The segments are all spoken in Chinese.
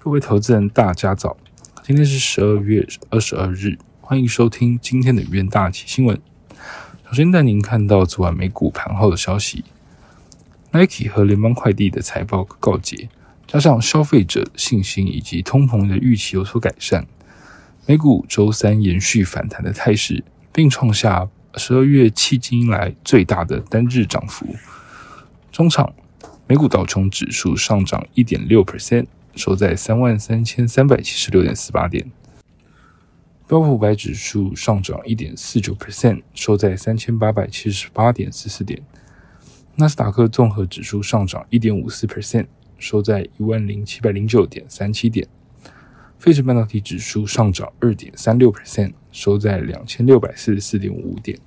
各位投资人，大家早！今天是十二月二十二日，欢迎收听今天的元大旗新闻。首先带您看到昨晚美股盘后的消息，Nike 和联邦快递的财报告捷，加上消费者信心以及通膨的预期有所改善，美股周三延续反弹的态势，并创下十二月迄今来最大的单日涨幅。中场，美股道琼指数上涨一点六 percent。收在三万三千三百七十六点四八点，标普五百指数上涨一点四九 percent，收在三千八百七十八点四四点。纳斯达克综合指数上涨一点五四 percent，收在一万零七百零九点三七点。费城半导体指数上涨二点三六 percent，收在两千六百四十四点五五点。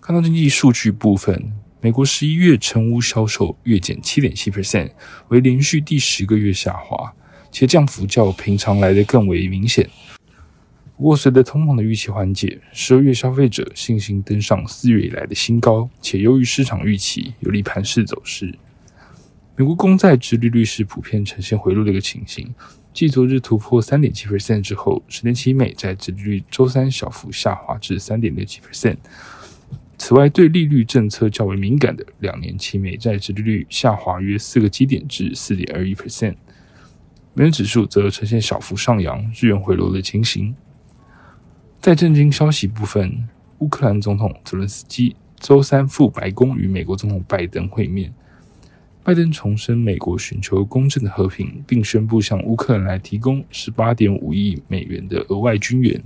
看到经济数据部分。美国十一月成屋销售月减七点七 percent，为连续第十个月下滑，且降幅较平常来的更为明显。不过，随着通膨的预期缓解，十二月消费者信心登上四月以来的新高，且由于市场预期有利盘势走势，美国公债殖利率是普遍呈现回落的一个情形。继昨日突破三点七 percent 之后，十年期美债殖利率周三小幅下滑至三点六七 percent。此外，对利率政策较为敏感的两年期美债殖利率下滑约四个基点至四点二一 percent，美元指数则呈现小幅上扬、日元回落的情形。在震惊消息部分，乌克兰总统泽伦斯基周三赴白宫与美国总统拜登会面，拜登重申美国寻求公正的和平，并宣布向乌克兰提供十八点五亿美元的额外军援。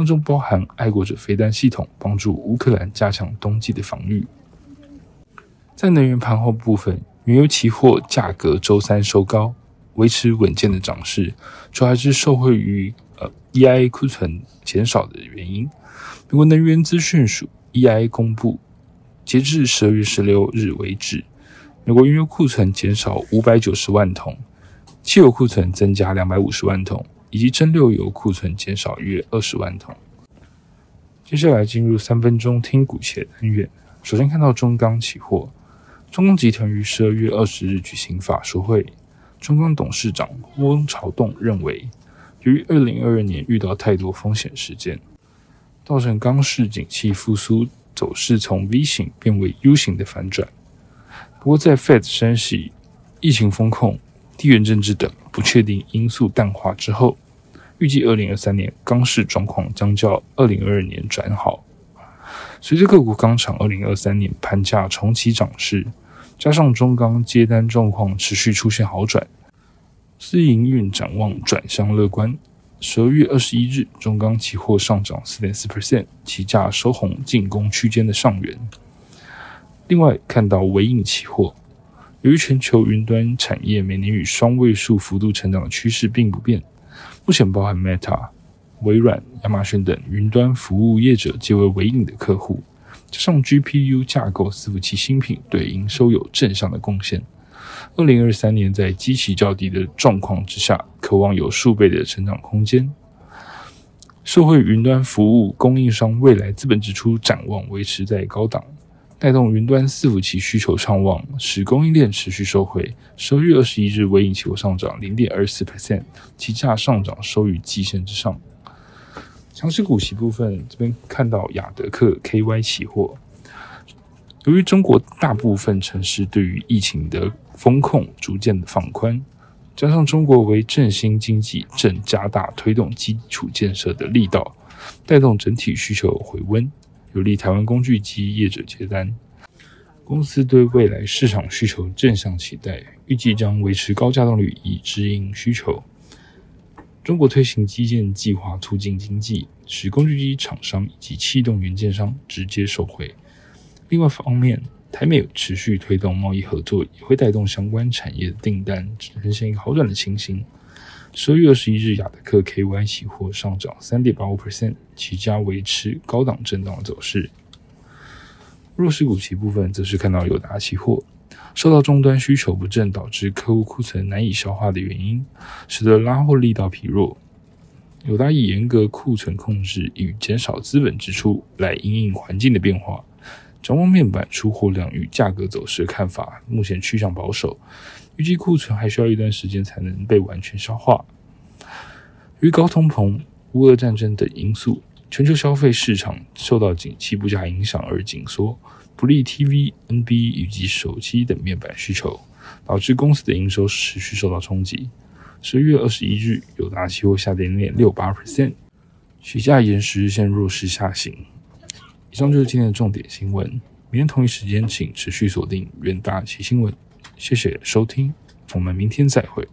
当中包含爱国者飞弹系统，帮助乌克兰加强冬季的防御。在能源盘后部分，原油期货价格周三收高，维持稳健的涨势，主要还是受惠于呃 EIA 库存减少的原因。美国能源资讯署 EIA 公布，截至十二月十六日为止，美国原油库存减少五百九十万桶，汽油库存增加两百五十万桶。以及蒸馏油库存减少约二十万桶。接下来进入三分钟听股企的单元。首先看到中钢期货，中钢集团于十二月二十日举行法说会。中钢董事长翁朝栋认为，由于二零二二年遇到太多风险事件，造成钢市景气复苏走势从 V 型变为 U 型的反转。不过，在 Fed 升息、疫情风控。地缘政治等不确定因素淡化之后，预计二零二三年钢市状况将较二零二二年转好。随着各国钢厂二零二三年盘价重启涨势，加上中钢接单状况持续出现好转，私营运展望转向乐观。十二月二十一日，中钢期货上涨四点四 percent，期价收红进攻区间的上缘。另外，看到微印期货。由于全球云端产业每年与双位数幅度成长的趋势并不变，目前包含 Meta、微软、亚马逊等云端服务业者皆为唯影的客户，加上 GPU 架构伺服器新品对营收有正向的贡献。二零二三年在基期较低的状况之下，渴望有数倍的成长空间。社会云端服务供应商未来资本支出展望维持在高档。带动云端伺服器需求畅旺，使供应链持续收回。十二月二十一日，微影期货上涨零点二四 percent，期价上涨收于季线之上。强势股息部分，这边看到雅德克 KY 期货，由于中国大部分城市对于疫情的风控逐渐的放宽，加上中国为振兴经济，正加大推动基础建设的力道，带动整体需求回温。有利台湾工具机业者接单，公司对未来市场需求正向期待，预计将维持高价动率以支应需求。中国推行基建计划，促进经济，使工具机厂商以及气动元件商直接受惠。另外方面，台美持续推动贸易合作，也会带动相关产业的订单呈现一个好转的情形。十二月二十一日，亚德克 KY 期货上涨三点八五 percent，期价维持高档震荡的走势。弱势股期部分则是看到友达期货受到终端需求不振导致客户库存难以消化的原因，使得拉货力道疲弱。友达以严格库存控制与减少资本支出来应应环境的变化。展望面板出货量与价格走势看法，目前趋向保守。预计库存还需要一段时间才能被完全消化。由于高通膨、乌俄战争等因素，全球消费市场受到景气不佳影响而紧缩，不利 TV、NB 以及手机等面板需求，导致公司的营收持续受到冲击。十月二十一日，友达期货下跌零点六八 percent，许价延十日线弱势下行。以上就是今天的重点新闻。明天同一时间，请持续锁定远大奇新闻。谢谢收听，我们明天再会。